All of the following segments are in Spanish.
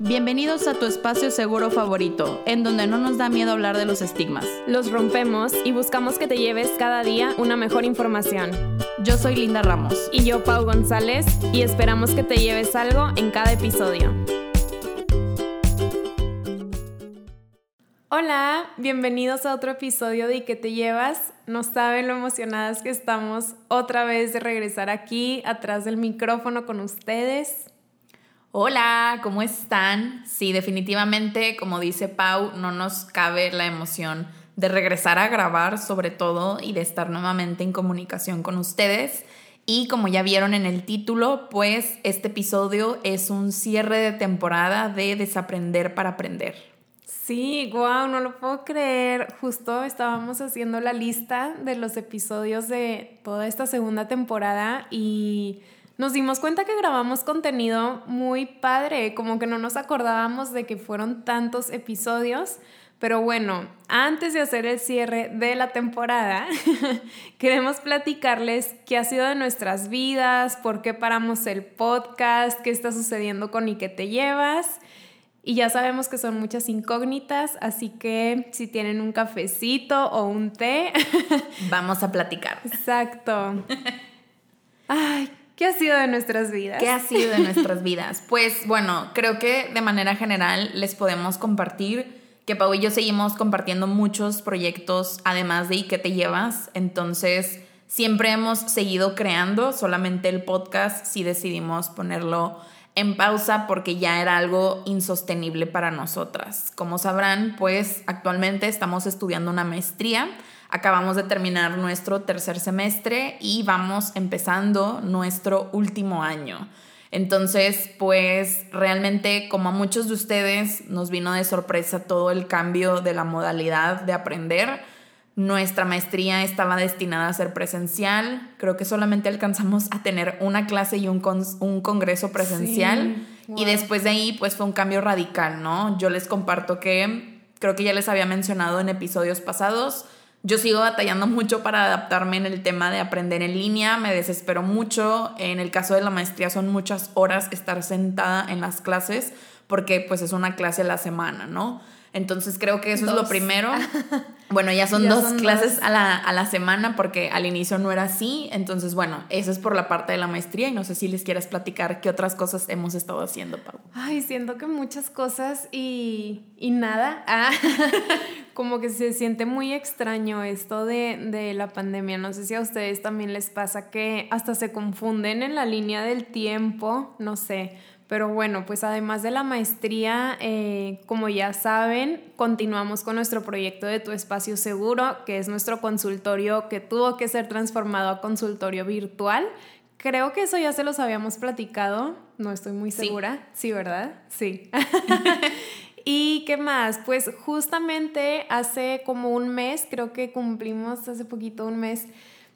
Bienvenidos a tu espacio seguro favorito, en donde no nos da miedo hablar de los estigmas. Los rompemos y buscamos que te lleves cada día una mejor información. Yo soy Linda Ramos. Y yo, Pau González, y esperamos que te lleves algo en cada episodio. Hola, bienvenidos a otro episodio de ¿Y qué te llevas? No saben lo emocionadas que estamos otra vez de regresar aquí, atrás del micrófono con ustedes. Hola, ¿cómo están? Sí, definitivamente, como dice Pau, no nos cabe la emoción de regresar a grabar sobre todo y de estar nuevamente en comunicación con ustedes. Y como ya vieron en el título, pues este episodio es un cierre de temporada de Desaprender para Aprender. Sí, wow, no lo puedo creer. Justo estábamos haciendo la lista de los episodios de toda esta segunda temporada y nos dimos cuenta que grabamos contenido muy padre, como que no nos acordábamos de que fueron tantos episodios. Pero bueno, antes de hacer el cierre de la temporada, queremos platicarles qué ha sido de nuestras vidas, por qué paramos el podcast, qué está sucediendo con y qué te llevas. Y ya sabemos que son muchas incógnitas, así que si tienen un cafecito o un té, vamos a platicar. Exacto. Ay, ¿Qué ha sido de nuestras vidas? ¿Qué ha sido de nuestras vidas? Pues bueno, creo que de manera general les podemos compartir que Pau y yo seguimos compartiendo muchos proyectos, además de ¿Y qué te llevas? Entonces, siempre hemos seguido creando, solamente el podcast sí decidimos ponerlo en pausa porque ya era algo insostenible para nosotras. Como sabrán, pues actualmente estamos estudiando una maestría Acabamos de terminar nuestro tercer semestre y vamos empezando nuestro último año. Entonces, pues realmente como a muchos de ustedes nos vino de sorpresa todo el cambio de la modalidad de aprender. Nuestra maestría estaba destinada a ser presencial. Creo que solamente alcanzamos a tener una clase y un, un congreso presencial. Y después de ahí, pues fue un cambio radical, ¿no? Yo les comparto que creo que ya les había mencionado en episodios pasados yo sigo batallando mucho para adaptarme en el tema de aprender en línea, me desespero mucho. En el caso de la maestría son muchas horas estar sentada en las clases porque pues es una clase a la semana, ¿no? Entonces creo que eso es lo primero. Bueno, ya son dos clases A, la, a la semana porque al inicio no era así. Entonces, bueno, eso es por la parte de la maestría y no sé si les quieres platicar qué otras cosas hemos estado haciendo, Pau. Ay, siento que muchas cosas y, y nada. Ah, como que se siente muy extraño esto de, de la pandemia. No sé si a ustedes también les pasa que hasta se confunden en la línea del tiempo, no sé pero bueno, pues además de la maestría, eh, como ya saben, continuamos con nuestro proyecto de Tu Espacio Seguro, que es nuestro consultorio que tuvo que ser transformado a consultorio virtual. Creo que eso ya se los habíamos platicado, no estoy muy segura. Sí, ¿verdad? Sí. ¿Y qué más? Pues justamente hace como un mes, creo que cumplimos hace poquito un mes,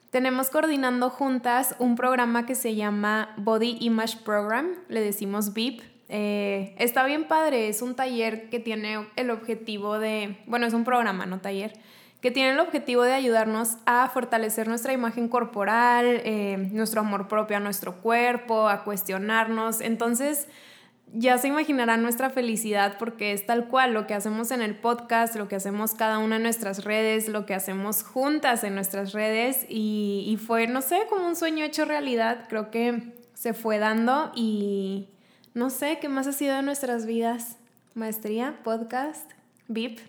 tenemos coordinando juntas un programa que se llama Body Image Program, le decimos VIP. Eh, está bien padre, es un taller que tiene el objetivo de, bueno, es un programa, no taller, que tiene el objetivo de ayudarnos a fortalecer nuestra imagen corporal, eh, nuestro amor propio a nuestro cuerpo, a cuestionarnos. Entonces, ya se imaginarán nuestra felicidad porque es tal cual lo que hacemos en el podcast, lo que hacemos cada una en nuestras redes, lo que hacemos juntas en nuestras redes y, y, fue, no sé, como un sueño hecho realidad, creo que se fue dando y no sé, ¿qué más ha sido de nuestras vidas? Maestría, podcast, VIP.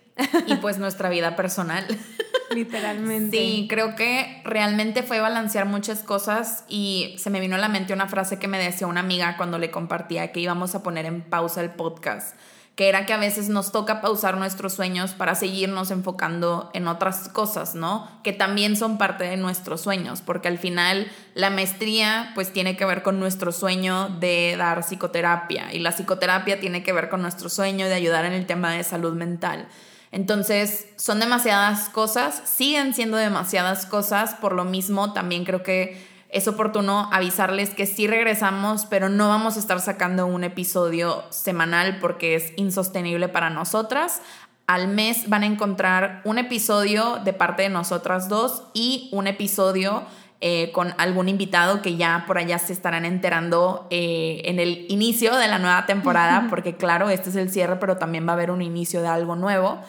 Y pues nuestra vida personal. Literalmente. Sí, creo que realmente fue balancear muchas cosas y se me vino a la mente una frase que me decía una amiga cuando le compartía que íbamos a poner en pausa el podcast, que era que a veces nos toca pausar nuestros sueños para seguirnos enfocando en otras cosas, ¿no? Que también son parte de nuestros sueños, porque al final la maestría pues tiene que ver con nuestro sueño de dar psicoterapia y la psicoterapia tiene que ver con nuestro sueño de ayudar en el tema de salud mental. Entonces, son demasiadas cosas, siguen siendo demasiadas cosas, por lo mismo también creo que es oportuno avisarles que sí regresamos, pero no vamos a estar sacando un episodio semanal porque es insostenible para nosotras. Al mes van a encontrar un episodio de parte de nosotras dos y un episodio eh, con algún invitado que ya por allá se estarán enterando eh, en el inicio de la nueva temporada, porque claro, este es el cierre, pero también va a haber un inicio de algo nuevo.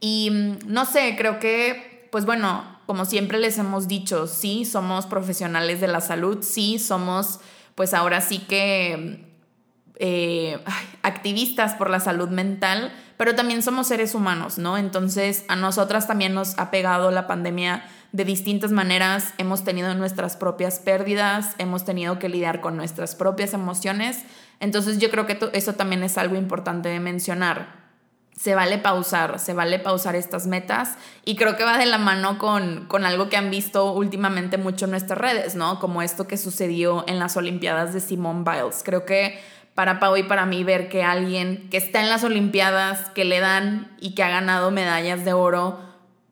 Y mm, no sé, creo que, pues bueno, como siempre les hemos dicho, sí, somos profesionales de la salud, sí, somos, pues ahora sí que eh, activistas por la salud mental, pero también somos seres humanos, ¿no? Entonces a nosotras también nos ha pegado la pandemia de distintas maneras, hemos tenido nuestras propias pérdidas, hemos tenido que lidiar con nuestras propias emociones, entonces yo creo que eso también es algo importante de mencionar. Se vale pausar, se vale pausar estas metas y creo que va de la mano con, con algo que han visto últimamente mucho en nuestras redes, ¿no? Como esto que sucedió en las Olimpiadas de Simone Biles. Creo que para Pau y para mí ver que alguien que está en las Olimpiadas, que le dan y que ha ganado medallas de oro,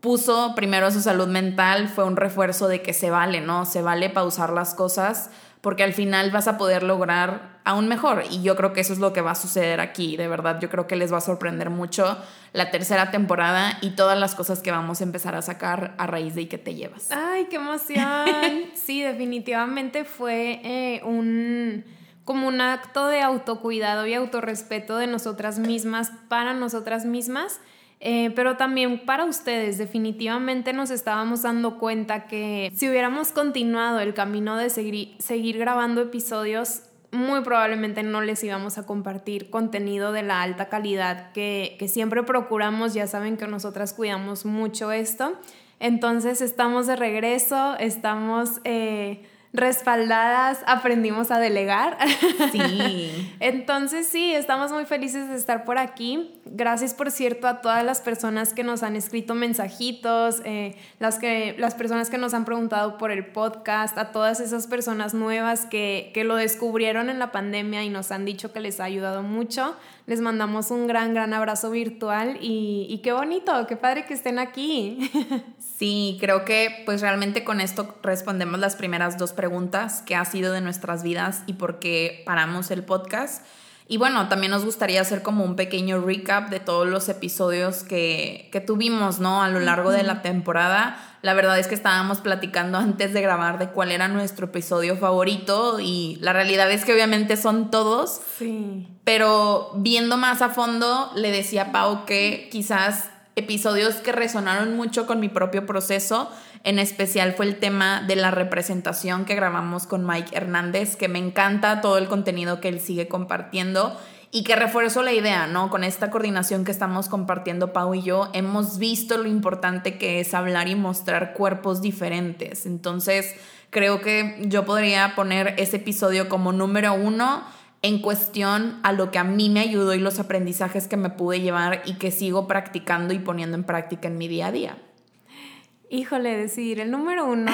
puso primero su salud mental, fue un refuerzo de que se vale, ¿no? Se vale pausar las cosas porque al final vas a poder lograr aún mejor. Y yo creo que eso es lo que va a suceder aquí, de verdad. Yo creo que les va a sorprender mucho la tercera temporada y todas las cosas que vamos a empezar a sacar a raíz de y que te llevas. ¡Ay, qué emoción! sí, definitivamente fue eh, un como un acto de autocuidado y autorrespeto de nosotras mismas para nosotras mismas. Eh, pero también para ustedes, definitivamente nos estábamos dando cuenta que si hubiéramos continuado el camino de seguir, seguir grabando episodios, muy probablemente no les íbamos a compartir contenido de la alta calidad que, que siempre procuramos. Ya saben que nosotras cuidamos mucho esto. Entonces estamos de regreso, estamos... Eh, respaldadas aprendimos a delegar. Sí. Entonces sí, estamos muy felices de estar por aquí. Gracias, por cierto, a todas las personas que nos han escrito mensajitos, eh, las, que, las personas que nos han preguntado por el podcast, a todas esas personas nuevas que, que lo descubrieron en la pandemia y nos han dicho que les ha ayudado mucho. Les mandamos un gran, gran abrazo virtual y, y qué bonito, qué padre que estén aquí. Sí, creo que pues realmente con esto respondemos las primeras dos preguntas que ha sido de nuestras vidas y por qué paramos el podcast. Y bueno, también nos gustaría hacer como un pequeño recap de todos los episodios que, que tuvimos, ¿no? A lo largo de la temporada. La verdad es que estábamos platicando antes de grabar de cuál era nuestro episodio favorito y la realidad es que obviamente son todos. Sí. Pero viendo más a fondo, le decía a Pau que quizás episodios que resonaron mucho con mi propio proceso. En especial fue el tema de la representación que grabamos con Mike Hernández, que me encanta todo el contenido que él sigue compartiendo y que refuerzo la idea, ¿no? Con esta coordinación que estamos compartiendo Pau y yo, hemos visto lo importante que es hablar y mostrar cuerpos diferentes. Entonces, creo que yo podría poner ese episodio como número uno en cuestión a lo que a mí me ayudó y los aprendizajes que me pude llevar y que sigo practicando y poniendo en práctica en mi día a día. Híjole, decir el número uno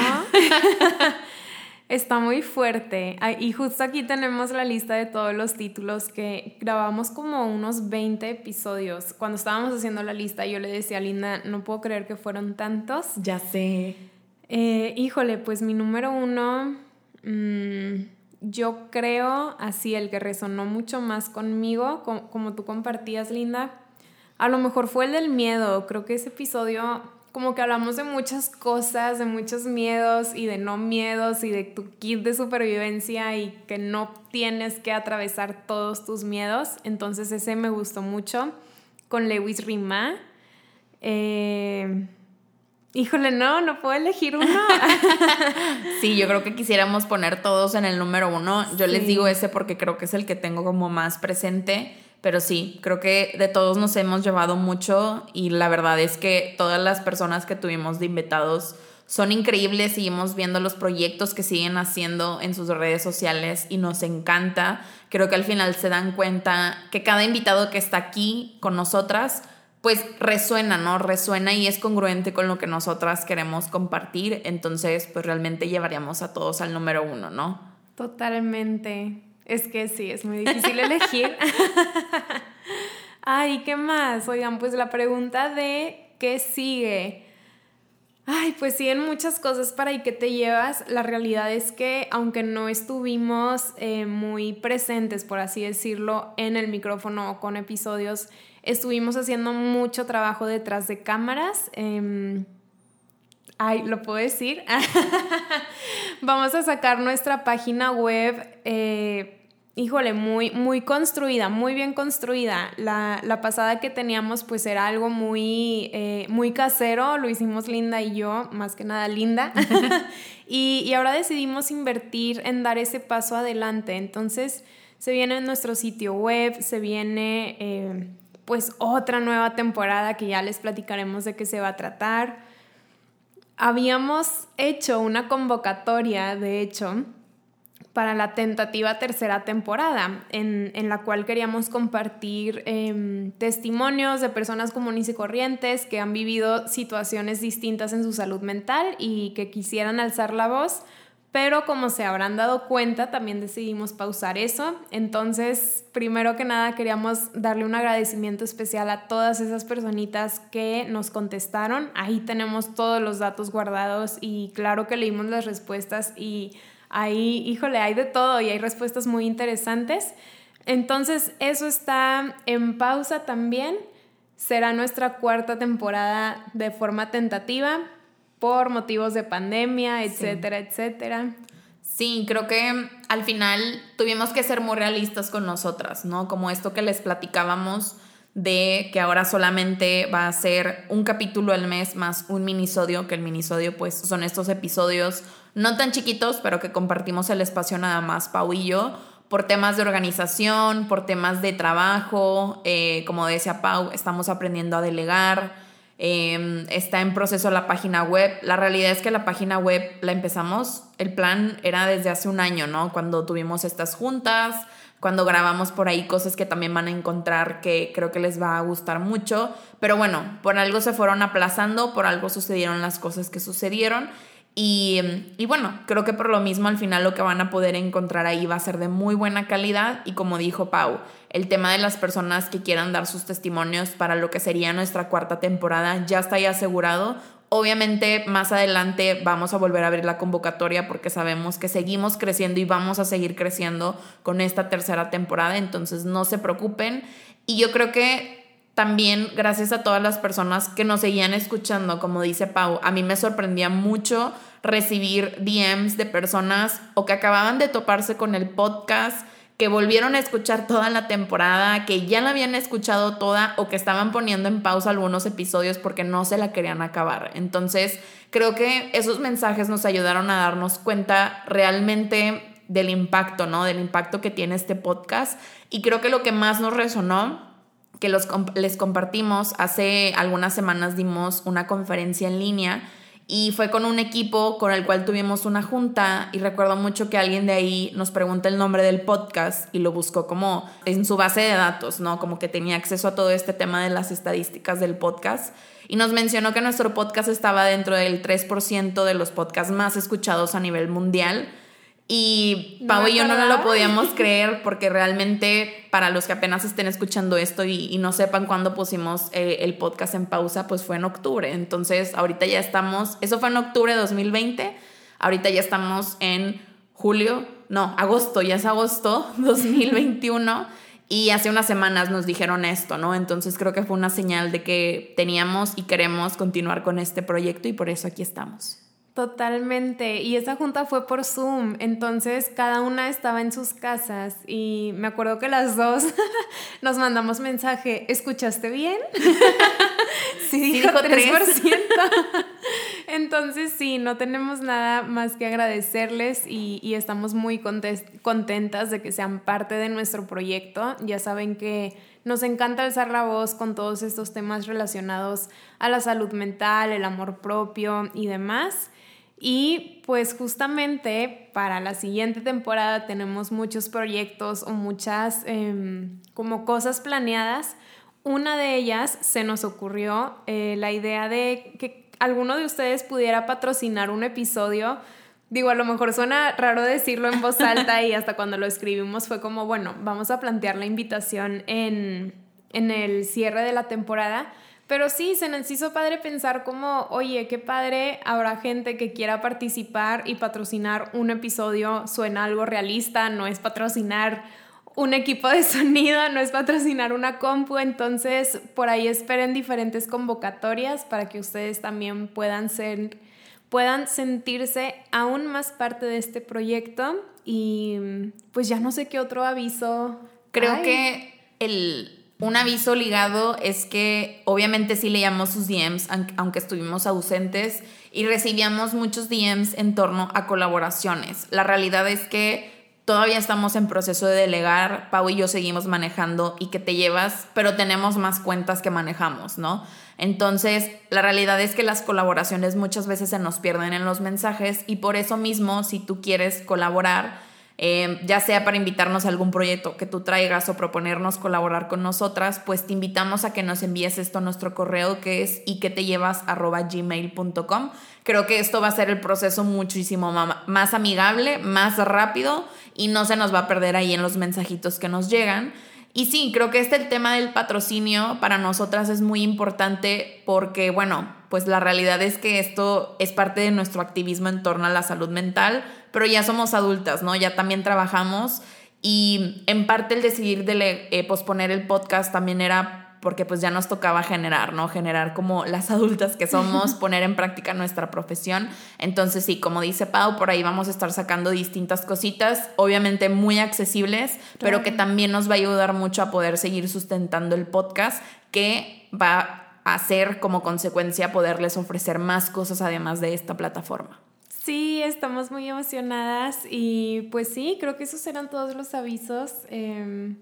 está muy fuerte. Y justo aquí tenemos la lista de todos los títulos que grabamos como unos 20 episodios. Cuando estábamos haciendo la lista, yo le decía a Linda, no puedo creer que fueron tantos. Ya sé. Eh, híjole, pues mi número uno... Mmm, yo creo, así el que resonó mucho más conmigo, como, tú compartías, Linda, a lo mejor fue el del miedo. Creo que ese episodio, como que hablamos de muchas cosas, de muchos miedos y de no miedos y de tu kit de supervivencia y que no tienes que atravesar todos tus miedos. Entonces ese me gustó mucho con Lewis Rima. Eh, Híjole, no, no puedo elegir uno. sí, yo creo que quisiéramos poner todos en el número uno. Yo les digo ese porque creo que es el que tengo como más presente. Pero sí, creo que de todos nos hemos llevado mucho y la verdad es que todas las personas que tuvimos de invitados son increíbles, seguimos viendo los proyectos que siguen haciendo en sus redes sociales y nos encanta. Creo que al final se dan cuenta que cada invitado que está aquí con nosotras pues resuena, ¿no? Resuena y es congruente con lo que nosotras queremos compartir, entonces pues realmente llevaríamos a todos al número uno, ¿no? Totalmente. Es que sí, es muy difícil elegir. Ay, ¿qué más? Oigan, pues la pregunta de ¿qué sigue? Ay, pues sí, en muchas cosas para y qué te llevas. La realidad es que aunque no estuvimos eh, muy presentes, por así decirlo, en el micrófono o con episodios, estuvimos haciendo mucho trabajo detrás de cámaras. Em, Ay, ¿lo puedo decir? Vamos a sacar nuestra página web. Eh, híjole, muy, muy construida, muy bien construida. La, pasada que teníamos pues era algo muy, eh, muy casero, lo hicimos Linda y yo, más que nada Linda. y, ahora decidimos invertir en dar ese paso adelante. Entonces se viene nuestro sitio web, se viene eh, pues otra nueva temporada que ya les platicaremos de qué se va a tratar habíamos hecho una convocatoria, de hecho, para la tentativa tercera temporada, en, la cual queríamos compartir em, testimonios de personas comunes y corrientes que han vivido situaciones distintas en su salud mental y que quisieran alzar la voz pero como se habrán dado cuenta, también decidimos pausar eso. Entonces, primero que nada, queríamos darle un agradecimiento especial a todas esas personitas que nos contestaron. Ahí tenemos todos los datos guardados y claro que leímos las respuestas y ahí, híjole, hay de todo y hay respuestas muy interesantes. Entonces, eso está en pausa también. Será nuestra cuarta temporada de forma tentativa por motivos de pandemia, etcétera, etcétera. Sí, creo que al final tuvimos que ser muy realistas con nosotras, ¿no? Como esto que les platicábamos de que ahora solamente va a ser un capítulo al mes más un minisodio, que el minisodio pues son estos episodios no tan chiquitos, pero que compartimos el espacio nada más Pau y yo, por temas de organización, por temas de trabajo, eh, como decía Pau, estamos aprendiendo a delegar, Em, está en proceso la página web. La realidad es que la página web la empezamos, el plan era desde hace un año, ¿no? Cuando tuvimos estas juntas, cuando grabamos por ahí cosas que también van a encontrar que creo que les va a gustar mucho. Pero bueno, por algo se fueron aplazando, por algo sucedieron las cosas que sucedieron. Y, y, bueno, creo que por lo mismo al final lo que van a poder encontrar ahí va a ser de muy buena calidad y como dijo Pau, el tema de las personas que quieran dar sus testimonios para lo que sería nuestra cuarta temporada ya está ahí asegurado. Obviamente más adelante vamos a volver a abrir la convocatoria porque sabemos que seguimos creciendo y vamos a seguir creciendo con esta tercera temporada, entonces no se preocupen. Y yo creo que también gracias a todas las personas que nos seguían escuchando, como dice Pau, a mí me sorprendía mucho recibir DMs de personas o que acababan de toparse con el podcast que volvieron a escuchar toda la temporada, que ya la habían escuchado toda o que estaban poniendo en pausa algunos episodios porque no se la querían acabar. Entonces, creo que esos mensajes nos ayudaron a darnos cuenta realmente del impacto, ¿no? Del impacto que tiene este podcast. Y creo que lo que más nos resonó, que los, les compartimos, hace algunas semanas dimos una conferencia en línea y fue con un equipo con el cual tuvimos una junta y recuerdo mucho que alguien de ahí nos pregunta el nombre del podcast y lo buscó como en su base de datos, ¿no? Como que tenía acceso a todo este tema de las estadísticas del podcast y nos mencionó que nuestro podcast estaba dentro del 3% de los podcasts más escuchados a nivel mundial y Pau y yo no lo podíamos creer porque realmente para los que apenas estén escuchando esto y, no sepan cuándo pusimos eh, el podcast en pausa, pues fue en octubre. Entonces ahorita ya estamos, eso fue en octubre de 2020, ahorita ya estamos en julio, no, agosto, ya es agosto 2021. Y hace unas semanas nos dijeron esto, ¿no? Entonces creo que fue una señal de que teníamos y queremos continuar con este proyecto y por eso aquí estamos. Totalmente. Y esa junta fue por Zoom. Entonces cada una estaba en sus casas y me acuerdo que las dos nos mandamos mensaje. ¿Escuchaste bien? sí, dijo, 3%. Entonces sí, no tenemos nada más que agradecerles y, y estamos muy contentas de que sean parte de nuestro proyecto. Ya saben que nos encanta alzar la voz con todos estos temas relacionados a la salud mental, el amor propio y demás. Y pues justamente para la siguiente temporada tenemos muchos proyectos o muchas em, como cosas planeadas. Una de ellas se nos ocurrió eh, la idea de que alguno de ustedes pudiera patrocinar un episodio. Digo, a lo mejor suena raro decirlo en voz alta y hasta cuando lo escribimos fue como, bueno, vamos a plantear la invitación en, en el cierre de la temporada pero sí, se nos hizo padre pensar como, oye, qué padre, habrá gente que quiera participar y patrocinar un episodio, suena algo realista, no es patrocinar un equipo de sonido, no es patrocinar una compu, entonces por ahí esperen diferentes convocatorias para que ustedes también puedan ser puedan sentirse aún más parte de este proyecto. Y pues ya no sé qué otro aviso. Creo que el un aviso ligado es que obviamente sí leíamos sus DMs, aunque estuvimos ausentes, y recibíamos muchos DMs en torno a colaboraciones. La realidad es que todavía estamos en proceso de delegar, Pau y yo seguimos manejando y que te llevas, pero tenemos más cuentas que manejamos, ¿no? Entonces, la realidad es que las colaboraciones muchas veces se nos pierden en los mensajes y por eso mismo, si tú quieres colaborar, eh, ya sea para invitarnos a algún proyecto que tú traigas o proponernos colaborar con nosotras, pues te invitamos a que nos envíes esto a nuestro correo que es y que te llevas gmail.com. Creo que esto va a ser el proceso muchísimo más amigable, más rápido y no se nos va a perder ahí en los mensajitos que nos llegan. Y sí, creo que este el tema del patrocinio para nosotras es muy importante porque, bueno, pues la realidad es que esto es parte de nuestro activismo en torno a la salud mental, pero ya somos adultas, ¿no? Ya también trabajamos y en parte el decidir de eh, posponer el podcast también era porque pues ya nos tocaba generar, ¿no? Generar como las adultas que somos, poner en práctica nuestra profesión. Entonces sí, como dice Pau, por ahí vamos a estar sacando distintas cositas, obviamente muy accesibles, pero que también nos va a ayudar mucho a poder seguir sustentando el podcast, que va a hacer como consecuencia poderles ofrecer más cosas además de esta plataforma. Sí, estamos muy emocionadas y pues sí, creo que esos eran todos los avisos. Em,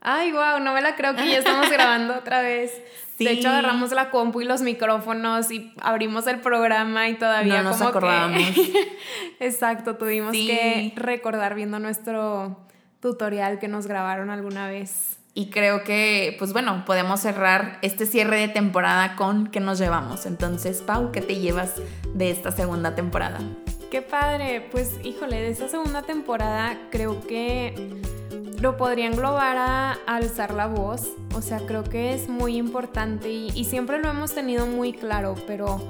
Ay, wow, no me la creo que ya estamos grabando otra vez. De hecho, agarramos la compu y los micrófonos y abrimos el programa y todavía no nos acordamos. Exacto, tuvimos que recordar viendo nuestro tutorial que nos grabaron alguna vez. Y creo que, pues bueno, podemos cerrar este cierre de temporada con qué nos llevamos. Entonces, Pau, ¿qué te llevas de esta segunda temporada? Qué padre. Pues, híjole, de esta segunda temporada creo que lo podría englobar a, alzar la voz. O sea, creo que es muy importante y, siempre lo hemos tenido muy claro, pero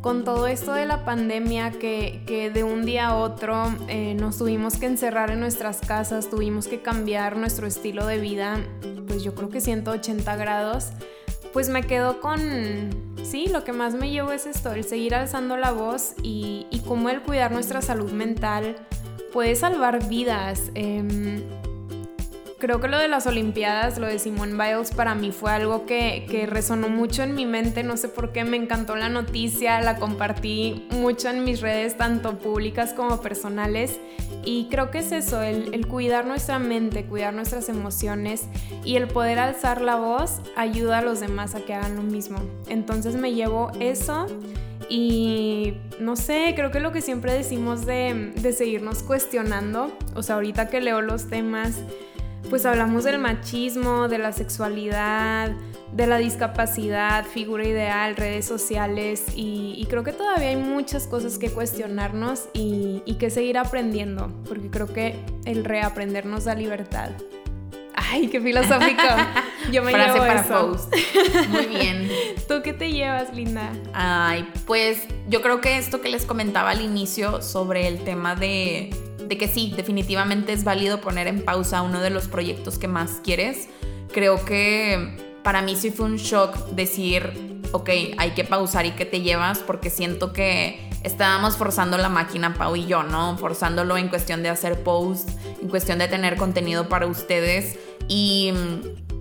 con todo esto de la pandemia que, de un día a otro eh, nos tuvimos que encerrar en nuestras casas, tuvimos que cambiar nuestro estilo de vida, pues yo creo que 180 grados, pues me quedo con, sí, lo que más me llevo es esto, el seguir alzando la voz y, y cómo el cuidar nuestra salud mental puede salvar vidas. Em, Creo que lo de las Olimpiadas, lo de Simone Biles, para mí fue algo que, que, resonó mucho en mi mente. No sé por qué, me encantó la noticia, la compartí mucho en mis redes, tanto públicas como personales. Y creo que es eso, el, el cuidar nuestra mente, cuidar nuestras emociones y el poder alzar la voz ayuda a los demás a que hagan lo mismo. Entonces me llevo eso. Y no sé, creo que lo que siempre decimos de, de seguirnos cuestionando, o sea, ahorita que leo los temas, pues hablamos del machismo, de la sexualidad, de la discapacidad, figura ideal, redes sociales y, creo que todavía hay muchas cosas que cuestionarnos y, que seguir aprendiendo, porque creo que el reaprender nos da libertad. Ay, qué filosófico. Yo me Frase para post. Muy bien. ¿Tú qué te llevas, Linda? Ay, pues yo creo que esto que les comentaba al inicio sobre el tema de de que sí, definitivamente es válido poner en pausa uno de los proyectos que más quieres. Creo que para mí sí fue un shock decir, ok, hay que pausar y que te llevas porque siento que estábamos forzando la máquina, Pau y yo, ¿no? Forzándolo en cuestión de hacer posts, en cuestión de tener contenido para ustedes y,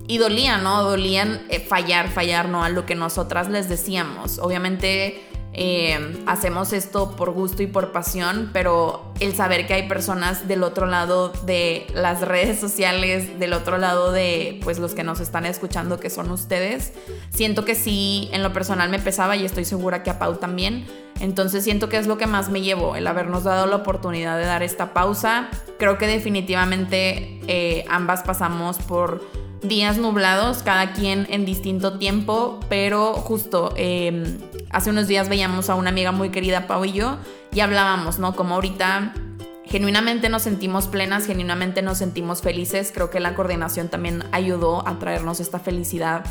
y dolía, ¿no? Dolían eh, fallar, fallar, ¿no? A lo que nosotras les decíamos. Obviamente eh, hacemos esto por gusto y por pasión, pero el saber que hay personas del otro lado de las redes sociales, del otro lado de pues los que nos están escuchando que son ustedes, siento que sí en lo personal me pesaba y estoy segura que a Pau también. Entonces siento que es lo que más me llevó, el habernos dado la oportunidad de dar esta pausa. Creo que definitivamente eh, ambas pasamos por días nublados, cada quien en distinto tiempo, pero justo em, hace unos días veíamos a una amiga muy querida, Pau y yo, y hablábamos, ¿no? Como ahorita genuinamente nos sentimos plenas, genuinamente nos sentimos felices, creo que la coordinación también ayudó a traernos esta felicidad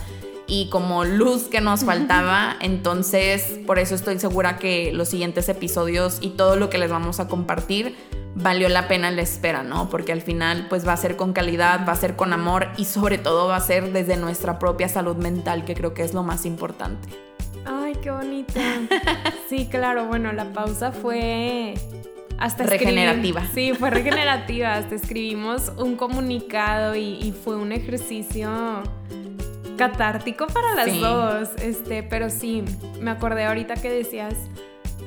y como luz que nos faltaba. Entonces, por eso estoy segura que los siguientes episodios y todo lo que les vamos a compartir valió la pena la espera, ¿no? Porque al final pues va a ser con calidad, va a ser con amor y sobre todo va a ser desde nuestra propia salud mental, que creo que es lo más importante. Ay, qué bonito. Sí, claro, bueno, la pausa fue hasta regenerativa. Sí, fue regenerativa. Hasta escribimos un comunicado y, fue un ejercicio catártico para las dos. Este, pero sí, me acordé ahorita que decías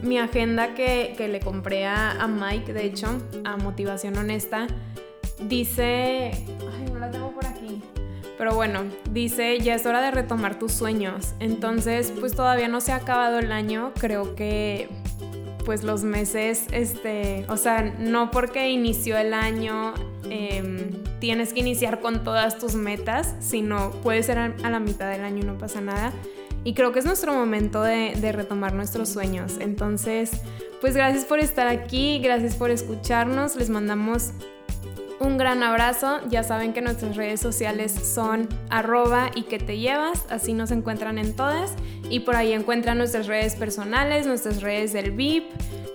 mi agenda que, le compré a, a, Mike, de hecho, a Motivación Honesta, dice. Pero bueno, dice, ya es hora de retomar tus sueños. Entonces, pues todavía no se ha acabado el año. Creo que pues los meses, este, o sea, no porque inició el año em, tienes que iniciar con todas tus metas, sino puede ser a, la mitad del año y no pasa nada. Y creo que es nuestro momento de, de retomar nuestros sueños. Entonces, pues gracias por estar aquí, gracias por escucharnos, les mandamos un gran abrazo. Ya saben que nuestras redes sociales son arroba y que te llevas. Así nos encuentran en todas. Y por ahí encuentran nuestras redes personales, nuestras redes del VIP,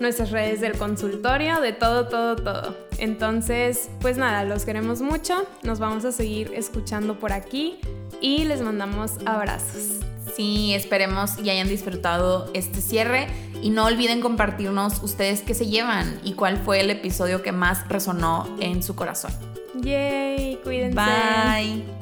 nuestras redes del consultorio, de todo, todo, todo. Entonces, pues nada, los queremos mucho. Nos vamos a seguir escuchando por aquí y les mandamos abrazos. Sí, esperemos y hayan disfrutado este cierre y no olviden compartirnos ustedes qué se llevan y cuál fue el episodio que más resonó en su corazón. Yay, cuídense. Bye.